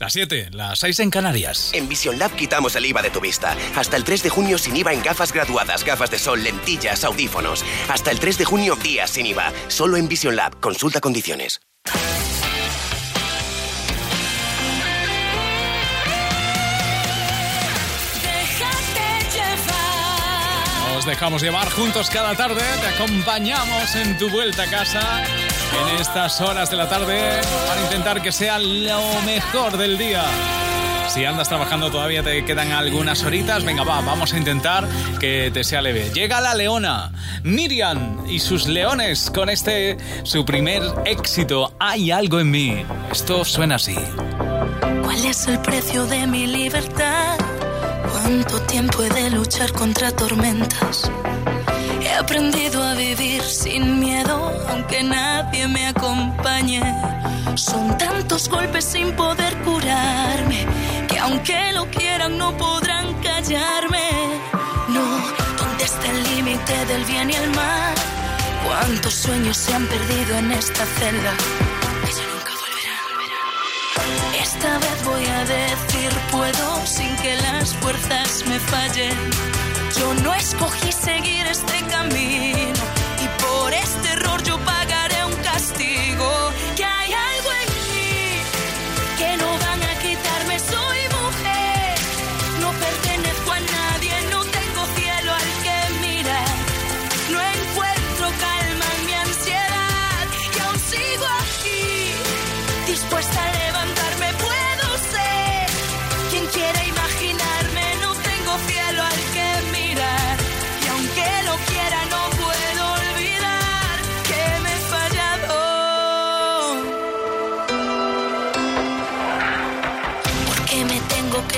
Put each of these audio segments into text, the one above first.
Las 7, las 6 en Canarias. En Vision Lab quitamos el IVA de tu vista. Hasta el 3 de junio sin IVA en gafas graduadas, gafas de sol, lentillas, audífonos. Hasta el 3 de junio días sin IVA. Solo en Vision Lab. Consulta condiciones. Nos dejamos llevar juntos cada tarde. Te acompañamos en tu vuelta a casa en estas horas de la tarde para intentar que sea lo mejor del día. Si andas trabajando todavía te quedan algunas horitas, venga va, vamos a intentar que te sea leve. Llega la leona, Miriam y sus leones con este su primer éxito, Hay algo en mí. Esto suena así. ¿Cuál es el precio de mi libertad? ¿Cuánto tiempo he de luchar contra tormentas? Aprendido a vivir sin miedo, aunque nadie me acompañe. Son tantos golpes sin poder curarme, que aunque lo quieran no podrán callarme. No, ¿dónde está el límite del bien y el mal? ¿Cuántos sueños se han perdido en esta celda? Esta vez voy a decir puedo sin que las fuerzas me fallen yo no escogí seguir este camino y por este error yo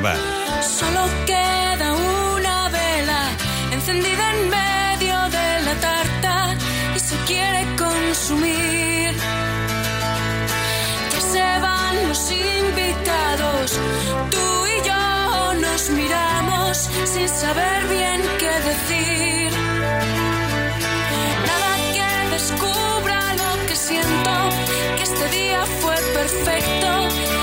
Solo queda una vela encendida en medio de la tarta y se quiere consumir. Ya se van los invitados, tú y yo nos miramos sin saber bien qué decir. Nada que descubra lo que siento, que este día fue perfecto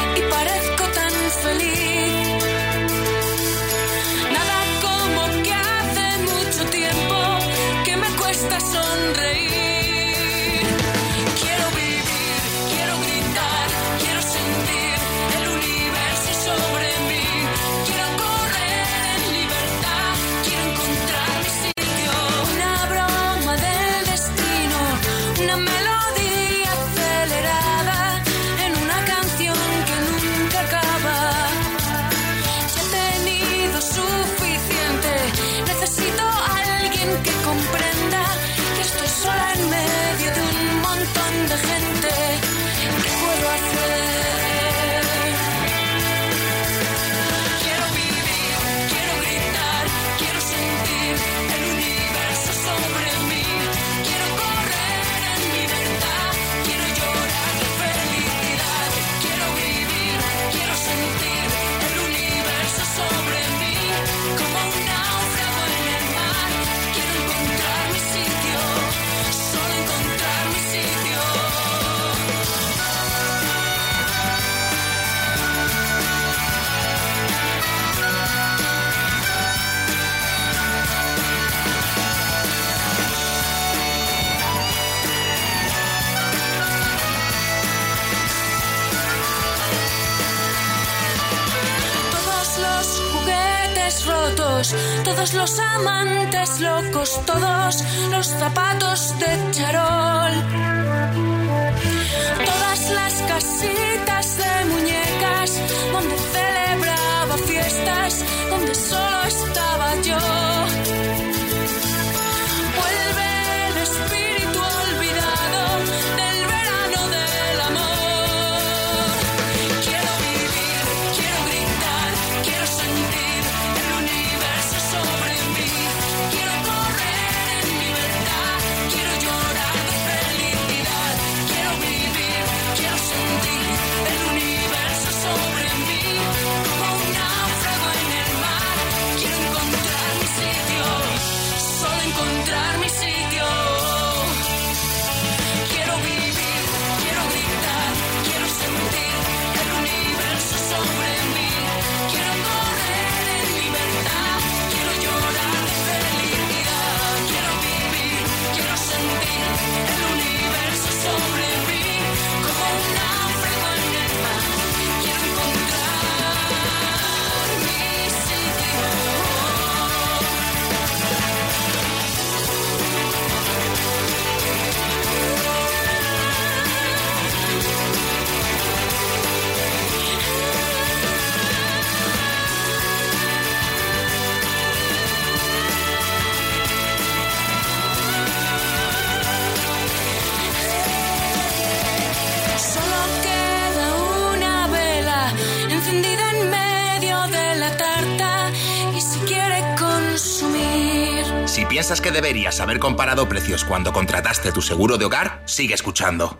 los amantes locos, todos los zapatos de charol. Todas las casitas de muñecas donde celebraba fiestas, donde solo estaba yo. Que deberías haber comparado precios cuando contrataste tu seguro de hogar, sigue escuchando.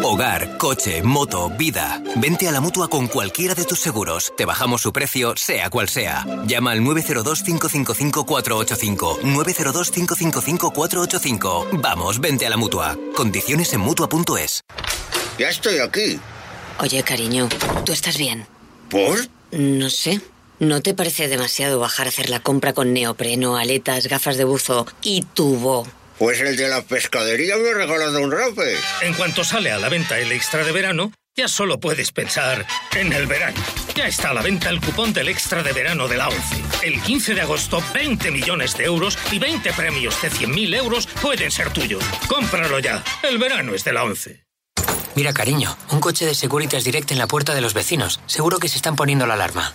Hogar, coche, moto, vida. Vente a la mutua con cualquiera de tus seguros. Te bajamos su precio, sea cual sea. Llama al 902-555-485. 902-555-485. Vamos, vente a la mutua. Condiciones en mutua.es. Ya estoy aquí. Oye, cariño, ¿tú estás bien? ¿Por? No sé. ¿No te parece demasiado bajar a hacer la compra con neopreno, aletas, gafas de buzo y tubo? Pues el de la pescadería me ha regalado un rape. En cuanto sale a la venta el extra de verano, ya solo puedes pensar en el verano. Ya está a la venta el cupón del extra de verano de la ONCE. El 15 de agosto, 20 millones de euros y 20 premios de 100.000 euros pueden ser tuyos. Cómpralo ya. El verano es de la ONCE. Mira, cariño, un coche de Securitas Direct en la puerta de los vecinos. Seguro que se están poniendo la alarma.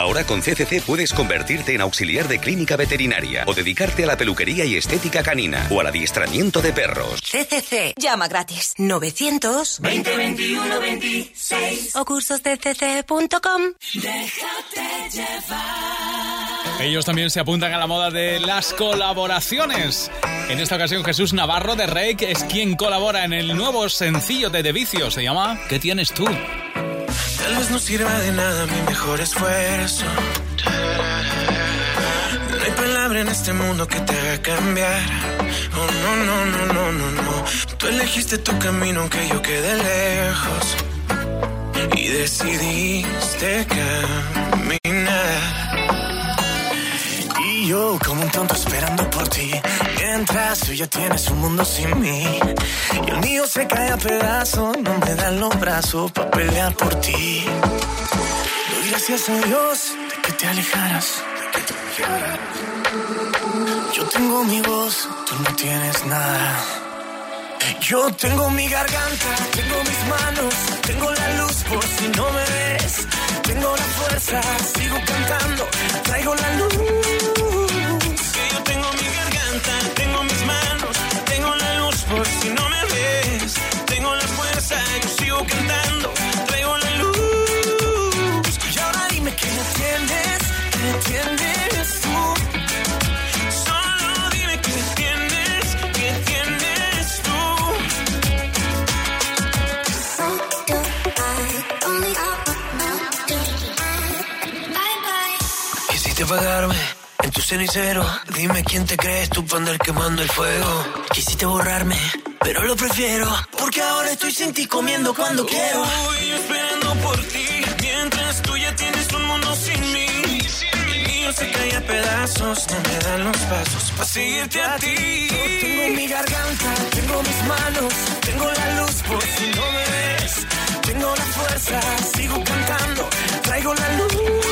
Ahora con CCC puedes convertirte en auxiliar de clínica veterinaria o dedicarte a la peluquería y estética canina o al adiestramiento de perros. CCC. Llama gratis. 900 2021 26 o cursosdcc.com. Déjate llevar. Ellos también se apuntan a la moda de las colaboraciones. En esta ocasión Jesús Navarro de Rake es quien colabora en el nuevo sencillo de De Vicio. Se llama ¿Qué tienes tú? Tal vez no sirva de nada mi mejor esfuerzo. No hay palabra en este mundo que te haga cambiar. Oh, no, no, no, no, no, no. Tú elegiste tu camino aunque yo quede lejos. Y decidiste caminar como un tonto esperando por ti. Mientras tú ya tienes un mundo sin mí. Y el mío se cae a pedazos, no me dan los brazos para pelear por ti. Doy gracias a Dios de que te alejaras. Yo tengo mi voz, tú no tienes nada. Yo tengo mi garganta, tengo mis manos, tengo la luz por si no me ves. Tengo la fuerza, sigo cantando, traigo la luz Quisiste pagarme en tu cenicero, dime quién te crees tú para andar quemando el fuego. Quisiste borrarme, pero lo prefiero. Porque ahora estoy sin ti comiendo cuando quiero. Estoy esperando por ti más, tú ya tienes un mundo sin mí. Mío se cae a pedazos, no me dan los pasos para seguirte a ti. Yo tengo mi garganta, tengo mis manos, tengo la luz por si no me ves. Tengo la fuerza, sigo cantando, traigo la luz.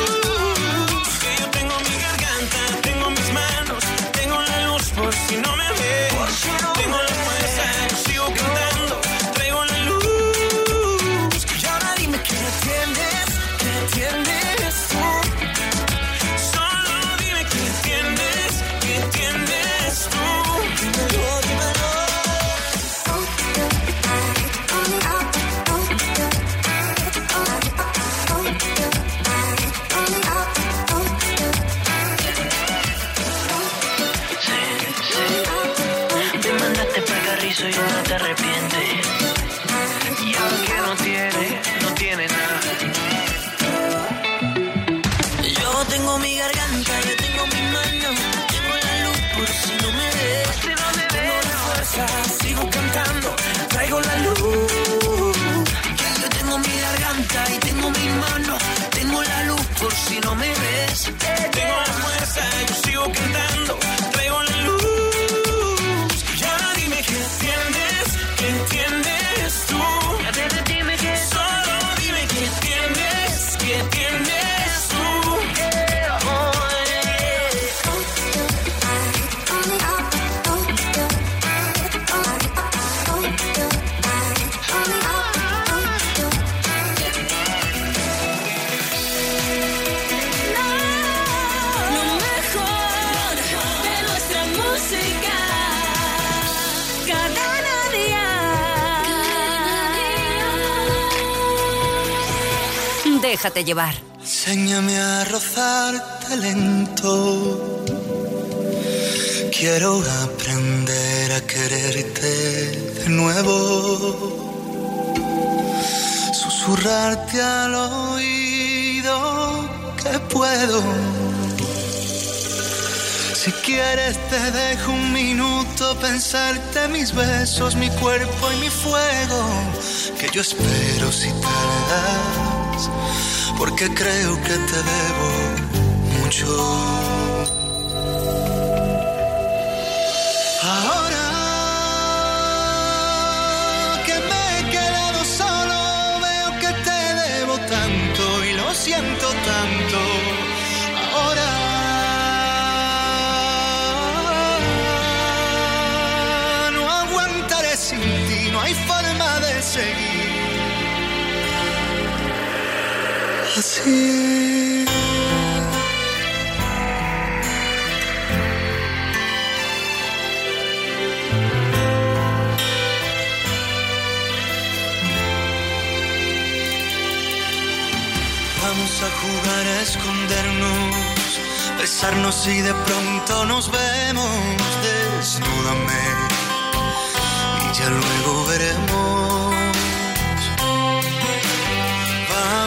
Déjate llevar. Enséñame a rozarte lento. Quiero aprender a quererte de nuevo. Susurrarte al oído que puedo. Si quieres te dejo un minuto pensarte mis besos, mi cuerpo y mi fuego. Que yo espero si tardas, porque creo que te debo mucho. Ahora que me he quedado solo, veo que te debo tanto y lo siento tanto. Vamos a jugar a escondernos, besarnos y de pronto nos vemos. Desnúdame y ya luego veremos.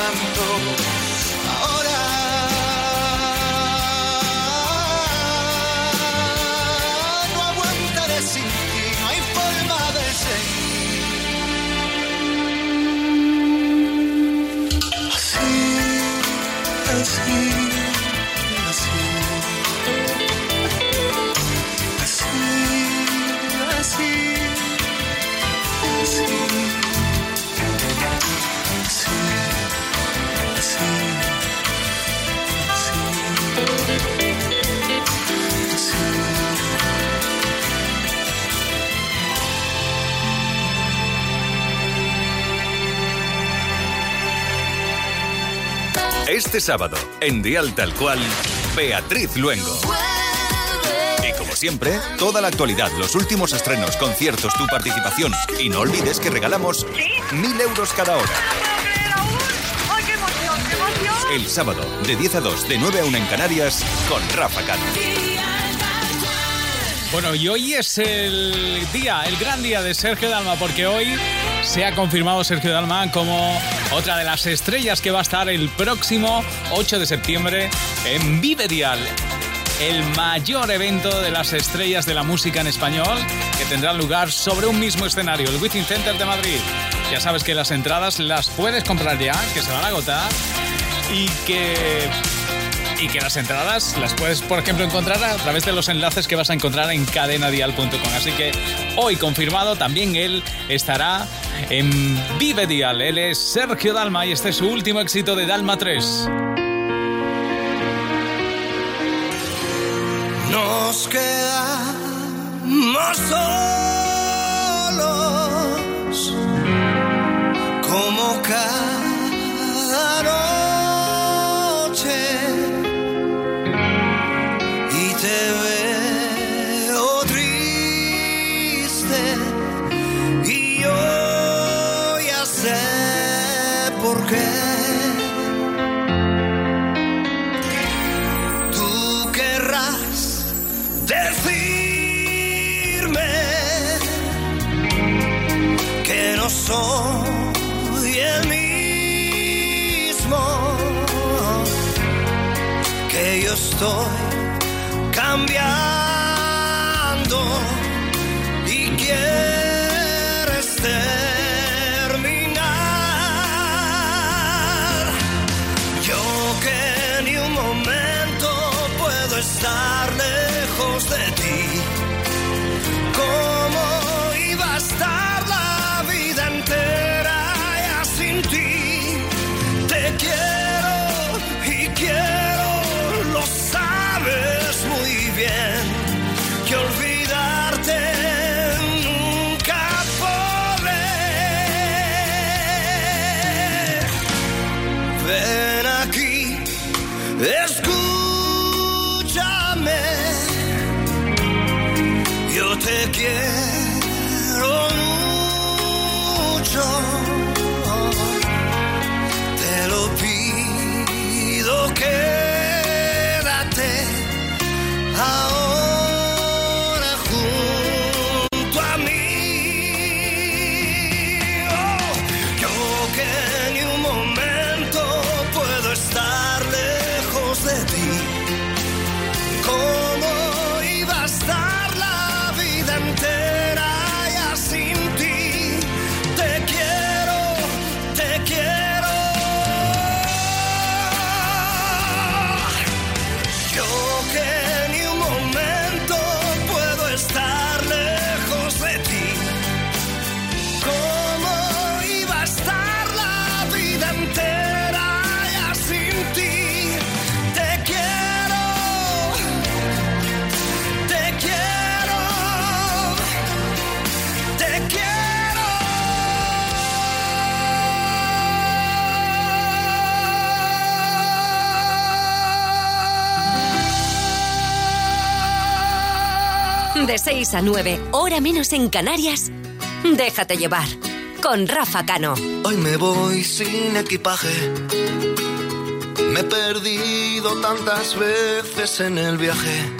Tanto. Ahora no aguantaré sin ti, no hay forma de seguir. Así, así, Este sábado, en Dial Tal Cual, Beatriz Luengo. Y como siempre, toda la actualidad, los últimos estrenos, conciertos, tu participación. Y no olvides que regalamos mil euros cada hora. ¡Ay, qué emoción, qué emoción! El sábado, de 10 a 2, de 9 a 1 en Canarias, con Rafa Cano. Bueno, y hoy es el día, el gran día de Sergio Dalma, porque hoy se ha confirmado Sergio Dalma como otra de las estrellas que va a estar el próximo 8 de septiembre en Vive Dial, el mayor evento de las estrellas de la música en español que tendrá lugar sobre un mismo escenario, el Within Center de Madrid. Ya sabes que las entradas las puedes comprar ya, que se van a agotar y que y que las entradas las puedes, por ejemplo, encontrar a través de los enlaces que vas a encontrar en cadenadial.com. Así que hoy confirmado también él estará en Vive Dial. Él es Sergio Dalma y este es su último éxito de Dalma 3. Nos quedamos soy el mismo, que yo estoy cambiando y quieres De 6 a 9, hora menos en Canarias, déjate llevar con Rafa Cano. Hoy me voy sin equipaje. Me he perdido tantas veces en el viaje.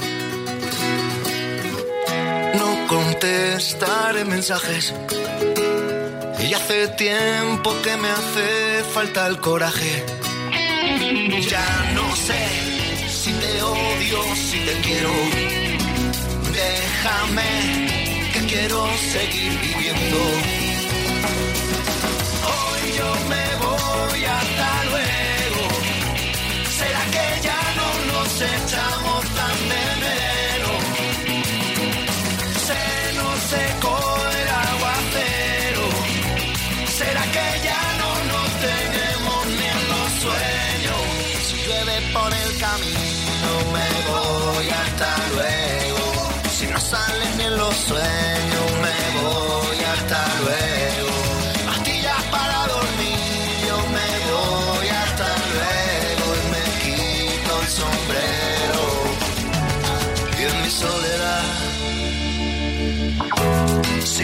No contestaré mensajes. Y hace tiempo que me hace falta el coraje. Ya no sé si te odio, si te quiero déjame, que quiero seguir viviendo. Hoy yo me voy hasta luego. ¿Será que ya no nos echamos tan de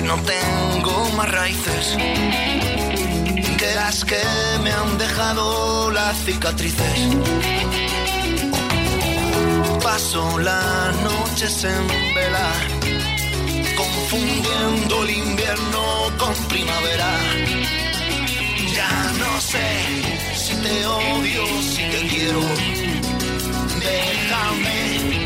no tengo más raíces que las que me han dejado las cicatrices. Paso las noches en vela, confundiendo el invierno con primavera. Ya no sé si te odio, si te quiero. Déjame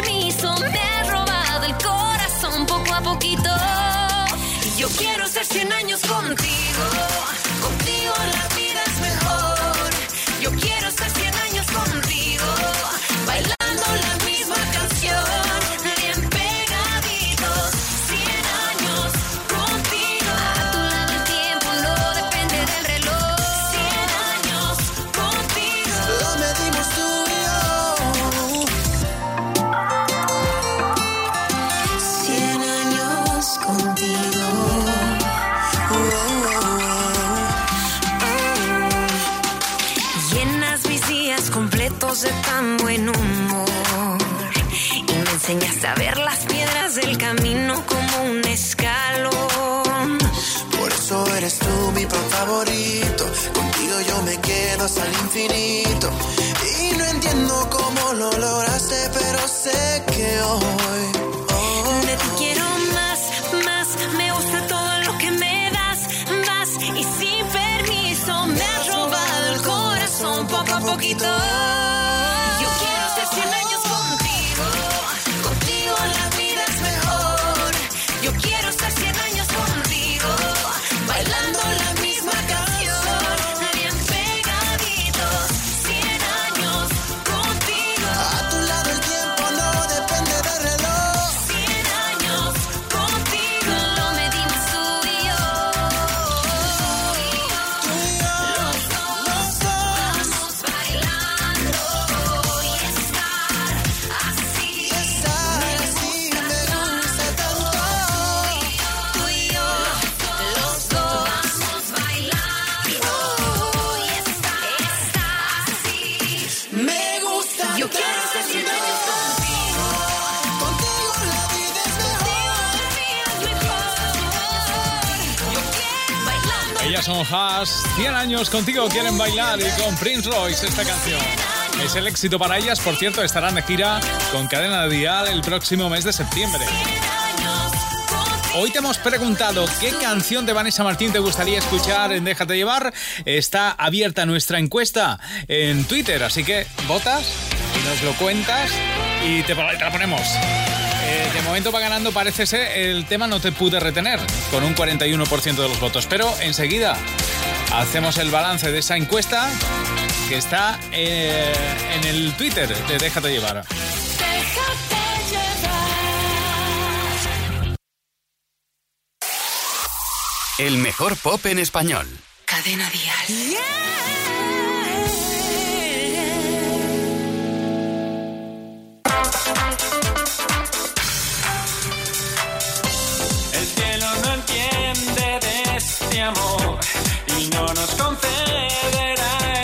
poquito. Y yo quiero ser 100 años contigo. poquito. Haas, 100 años contigo quieren bailar y con Prince Royce esta canción. Es el éxito para ellas, por cierto, estarán de gira con Cadena Dial el próximo mes de septiembre. Hoy te hemos preguntado qué canción de Vanessa Martín te gustaría escuchar en Déjate llevar. Está abierta nuestra encuesta en Twitter, así que votas y nos lo cuentas y te, la ponemos. Eh, de momento va ganando, parece ser, el tema no te pude retener, con un 41% de los votos. Pero enseguida hacemos el balance de esa encuesta que está eh, en el Twitter de Déjate llevar. El mejor pop en español. Cadena Dial. El cielo no entiende de este amor y no nos concederá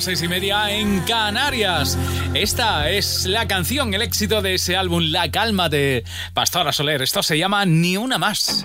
Seis y media en Canarias. Esta es la canción, el éxito de ese álbum La Calma de Pastora Soler. Esto se llama Ni una más.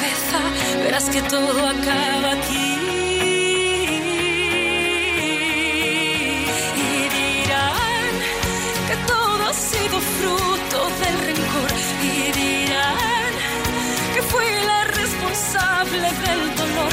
cabeza, verás que todo acaba aquí. Y dirán que todo ha sido fruto del rencor. Y dirán que fui la responsable del dolor.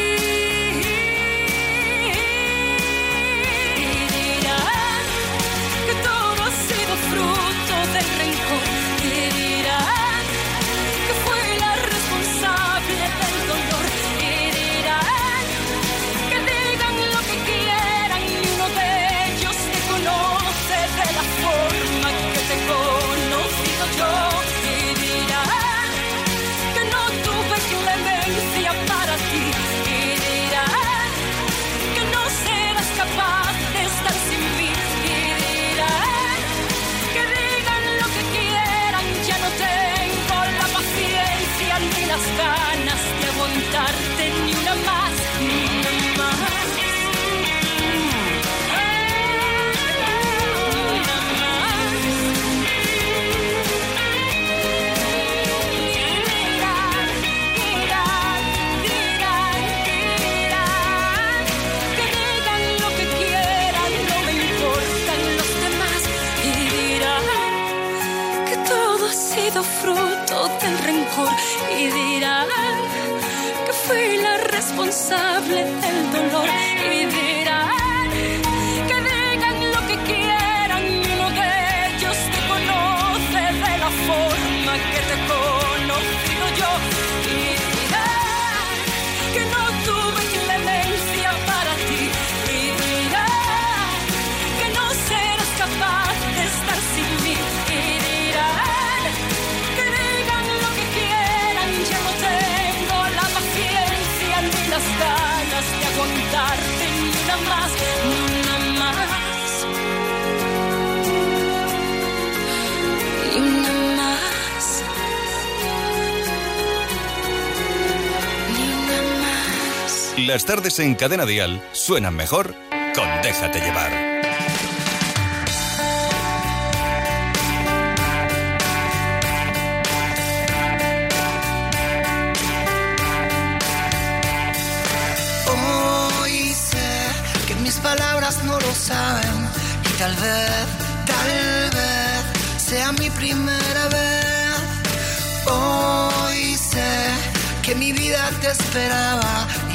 y dirán que fui la responsable del dolor. las tardes en Cadena Dial suenan mejor con Déjate llevar. Hoy sé que mis palabras no lo saben y tal vez, tal vez sea mi primera vez. Hoy sé que mi vida te esperaba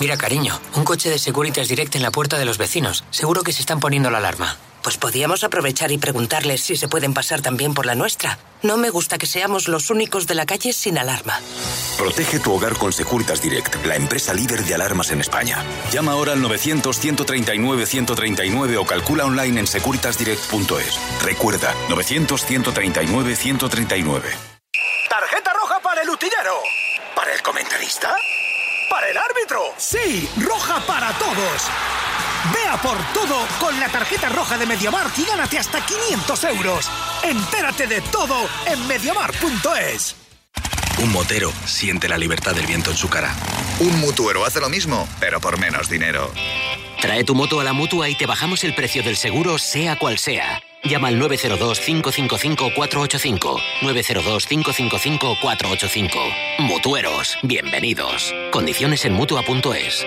Mira, cariño, un coche de Securitas Direct en la puerta de los vecinos. Seguro que se están poniendo la alarma. Pues podíamos aprovechar y preguntarles si se pueden pasar también por la nuestra. No me gusta que seamos los únicos de la calle sin alarma. Protege tu hogar con Securitas Direct, la empresa líder de alarmas en España. Llama ahora al 900-139-139 o calcula online en securitasdirect.es. Recuerda, 900-139-139. Tarjeta roja para el utillero. ¿Para el comentarista? ¿Para el árbitro? Sí, roja para todos. Vea por todo con la tarjeta roja de Mediamar y gánate hasta 500 euros. Entérate de todo en mediamar.es. Un motero siente la libertad del viento en su cara. Un mutuero hace lo mismo, pero por menos dinero. Trae tu moto a la mutua y te bajamos el precio del seguro, sea cual sea. Llama al 902-555-485. 902-555-485. Mutueros, bienvenidos. Condiciones en mutua.es.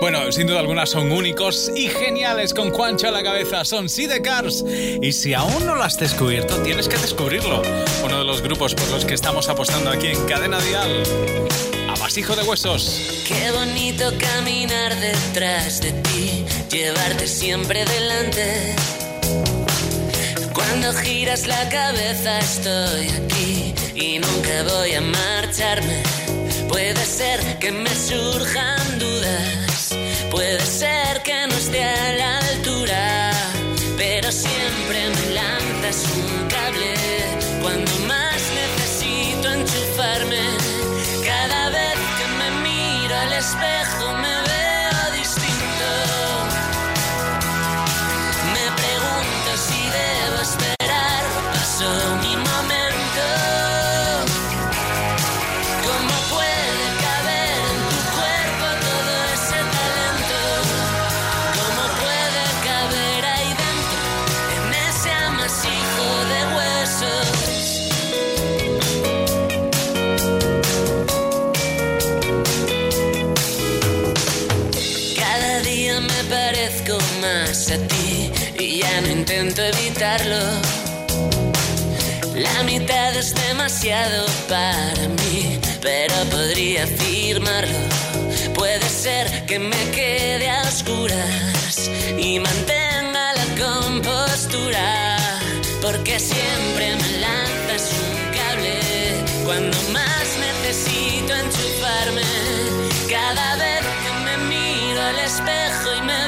Bueno, sin duda alguna son únicos y geniales con Juancho a la cabeza. Son Sidecars. Y si aún no lo has descubierto, tienes que descubrirlo. Uno de los grupos por los que estamos apostando aquí en Cadena Dial. Amasijo de huesos. Qué bonito caminar detrás de ti, llevarte siempre delante. Cuando giras la cabeza estoy aquí y nunca voy a marcharme. Puede ser que me surjan dudas, puede ser que no esté a la altura, pero siempre me lanzas un cable cuando más necesito enchufarme. Cada vez que me miro al espejo es demasiado para mí, pero podría afirmarlo. Puede ser que me quede a oscuras y mantenga la compostura, porque siempre me lanzas un cable cuando más necesito enchufarme. Cada vez que me miro al espejo y me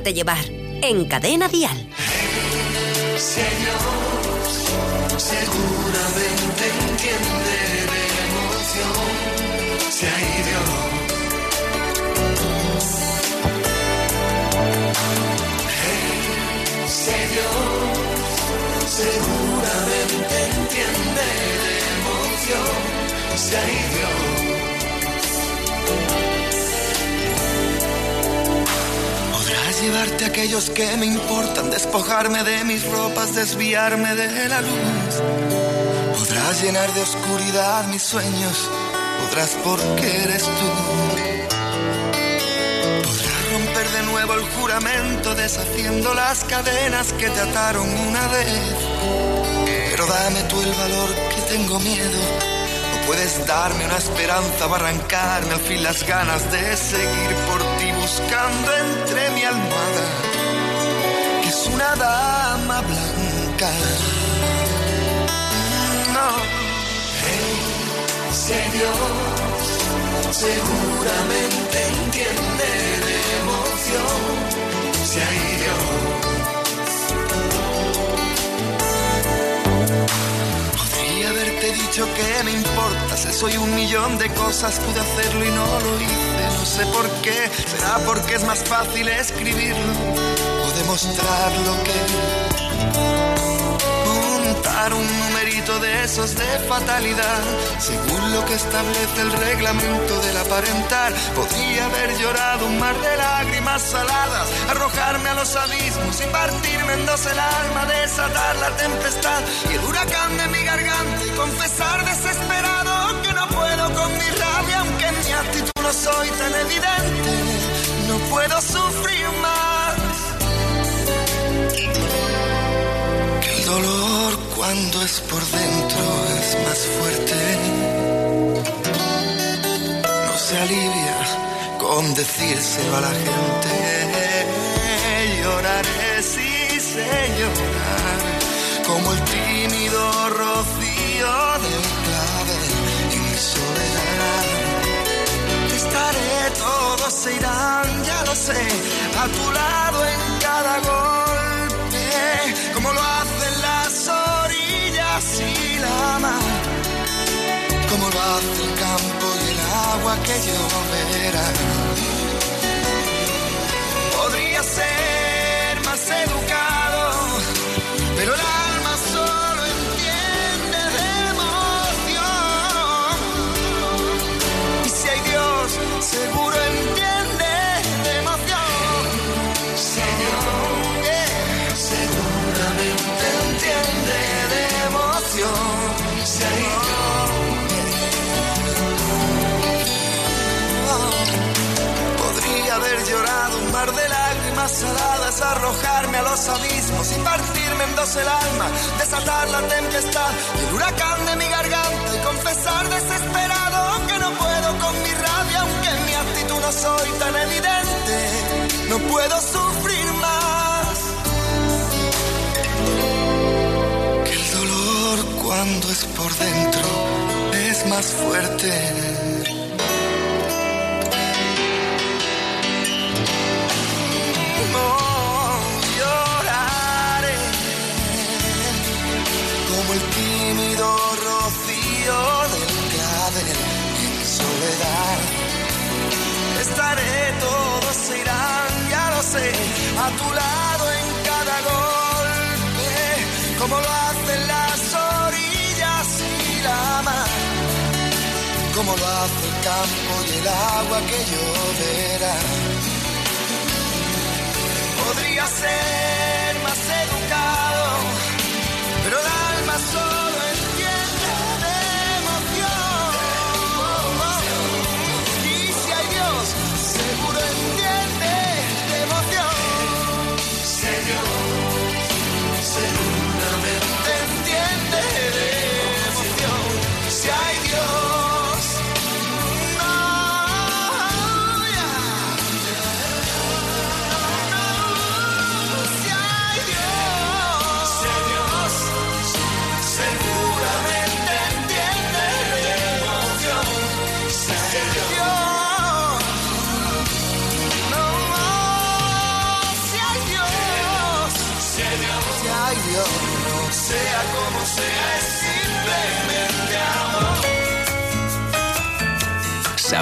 déjate llevar. En Cadena Dial. Dios seguramente entiende de emoción, si hay Dios. Hey, Dios seguramente entiende de emoción, si hay Dios. Llevarte a aquellos que me importan, despojarme de mis ropas, desviarme de la luz. Podrás llenar de oscuridad mis sueños, podrás porque eres tú. Podrás romper de nuevo el juramento, deshaciendo las cadenas que te ataron una vez. Pero dame tú el valor que tengo miedo. No puedes darme una esperanza o arrancarme al fin las ganas de seguir por ti buscando entre mi almohada, que es una dama blanca. No, hey, Dios seguramente entiende de emoción, si hay Dios. Podría haberte dicho que me importas, soy un millón de cosas, pude hacerlo y no lo hice, no sé por qué, será porque es más fácil escribirlo o demostrar lo que montar un numerito de esos de fatalidad, según lo que establece el reglamento del aparentar. Podría haber llorado un mar de lágrimas saladas, arrojarme a los abismos y partirme en dos el alma, desatar la tempestad y el huracán de mi garganta y confesar desesperado que no puedo con mi rabia, aunque en cuando es por dentro es más fuerte. No se alivia con decírselo a la gente. Lloraré si sé llorar, como el tímido rocío del clavel en mi soledad. Estaré, todos se irán, ya lo sé, a tu lado en cada golpe, como lo hace el campo y el agua que lloverá. Podría ser más educado, pero el alma solo entiende de emoción. Y si hay Dios, seguro un mar de lágrimas saladas, arrojarme a los abismos y partirme en dos el alma, desatar la tempestad y el huracán de mi garganta y confesar desesperado que no puedo con mi rabia, aunque mi actitud no soy tan evidente, no puedo sufrir más. Que el dolor cuando es por dentro es más fuerte. Todos se irán, ya lo sé, a tu lado en cada golpe, como lo hacen las orillas y la mar, como lo hace el campo y el agua que lloverá. Podría ser más educado, pero el alma solo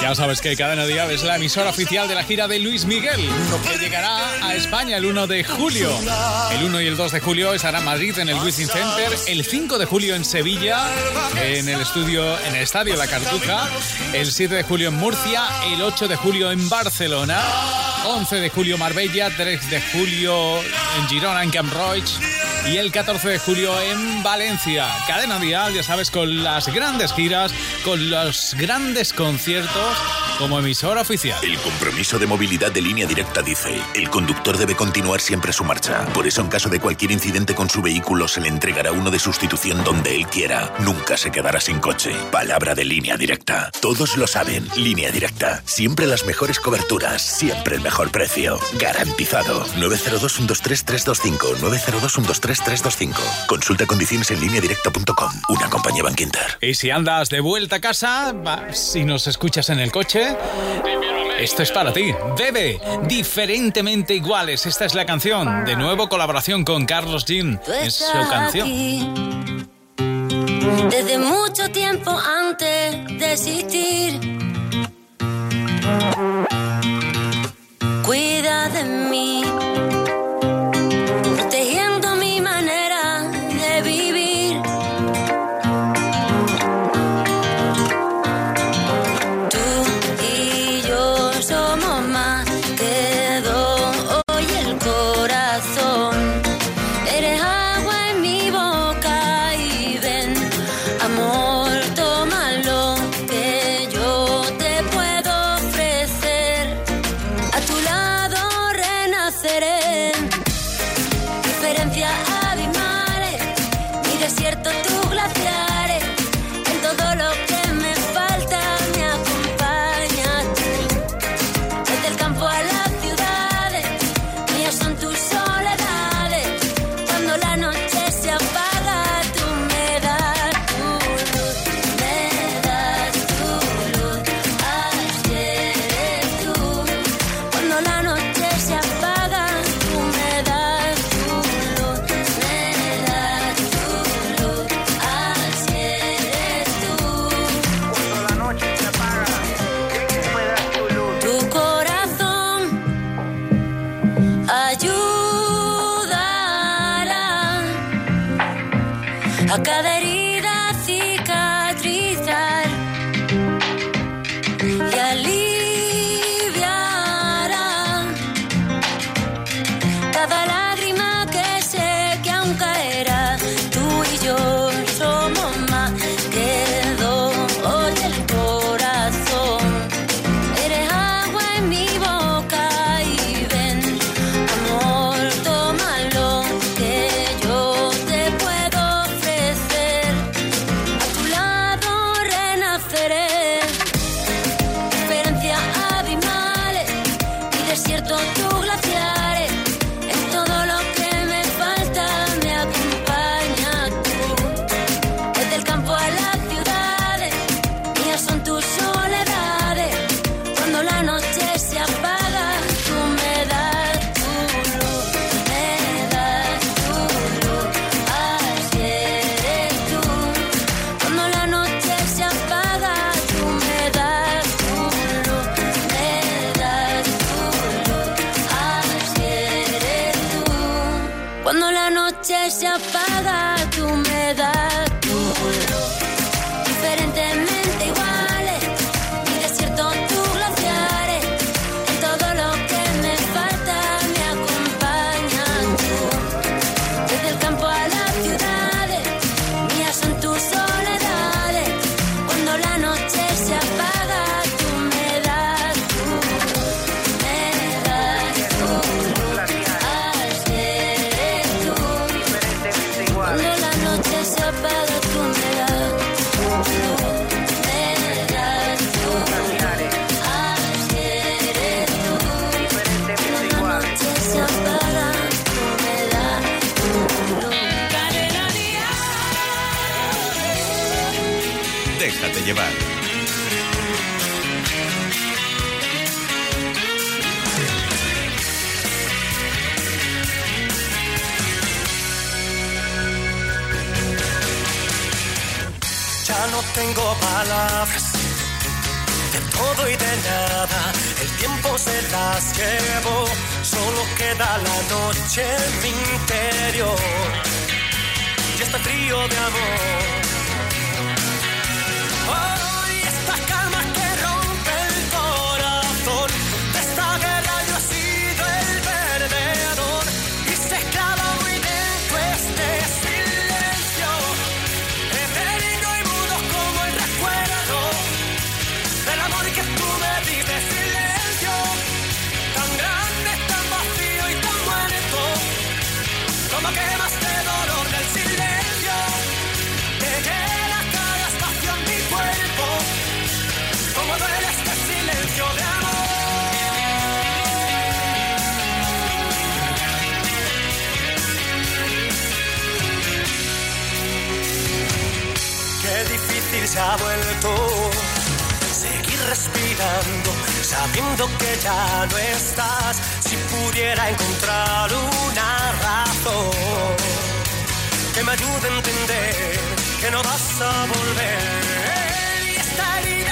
Ya sabes que Cadena Dial es la emisora oficial de la gira de Luis Miguel, que llegará a España el 1 de julio. El 1 y el 2 de julio estará en Madrid en el Wizzing Center, el 5 de julio en Sevilla, en el estudio, en el estadio La Cartuja, el 7 de julio en Murcia, el 8 de julio en Barcelona, 11 de julio Marbella, 3 de julio en Girona, en Camp y el 14 de julio en Valencia. Cadena Dial, ya sabes, con las grandes giras, con los grandes conciertos Dios como emisora oficial. El compromiso de movilidad de línea directa dice, el conductor debe continuar siempre su marcha. Por eso en caso de cualquier incidente con su vehículo se le entregará uno de sustitución donde él quiera. Nunca se quedará sin coche. Palabra de línea directa. Todos lo saben, línea directa. Siempre las mejores coberturas, siempre el mejor precio. Garantizado. 902-123-325. 902-123-325. Consulta condiciones en línea directa.com. Una compañía Banquinter. Y si andas de vuelta a casa, si nos escuchas en el coche, esto es para ti. Bebe, diferentemente iguales. Esta es la canción. De nuevo colaboración con Carlos Jean. Es su canción. Desde mucho tiempo antes de existir. Se ha vuelto seguir respirando, sabiendo que ya no estás. Si pudiera encontrar una razón que me ayude a entender que no vas a volver. Y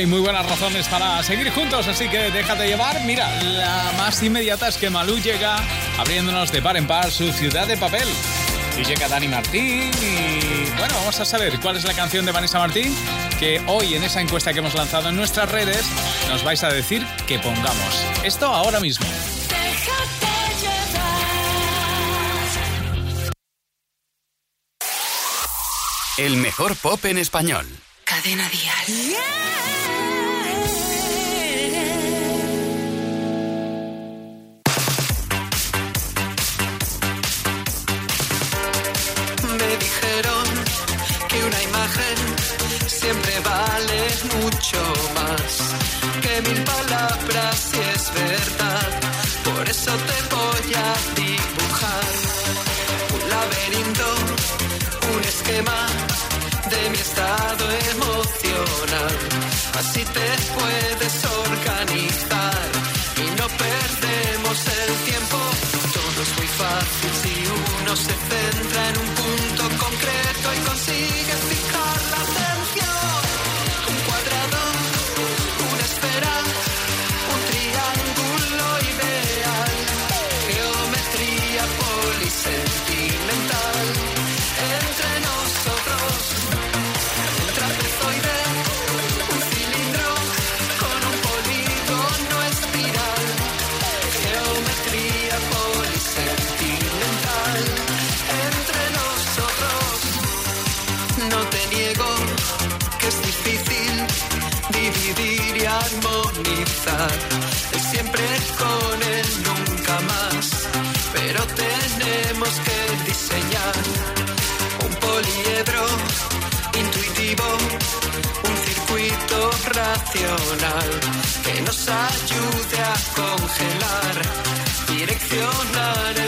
Hay muy buenas razones para seguir juntos, así que déjate llevar. Mira, la más inmediata es que Malú llega abriéndonos de par en par su ciudad de papel. Y llega Dani Martín y bueno, vamos a saber cuál es la canción de Vanessa Martín que hoy en esa encuesta que hemos lanzado en nuestras redes nos vais a decir que pongamos. Esto ahora mismo. El mejor pop en español. Cadena Dial. Me una imagen siempre vale mucho más que mil palabras si es verdad. Por eso te voy a dibujar un laberinto, un esquema de mi estado emocional. Así te puedes organizar y no perdemos el tiempo. Si uno se centra en un punto concreto y consigue fijar la armonizar. El siempre con el nunca más. Pero tenemos que diseñar un poliedro intuitivo, un circuito racional que nos ayude a congelar, direccionar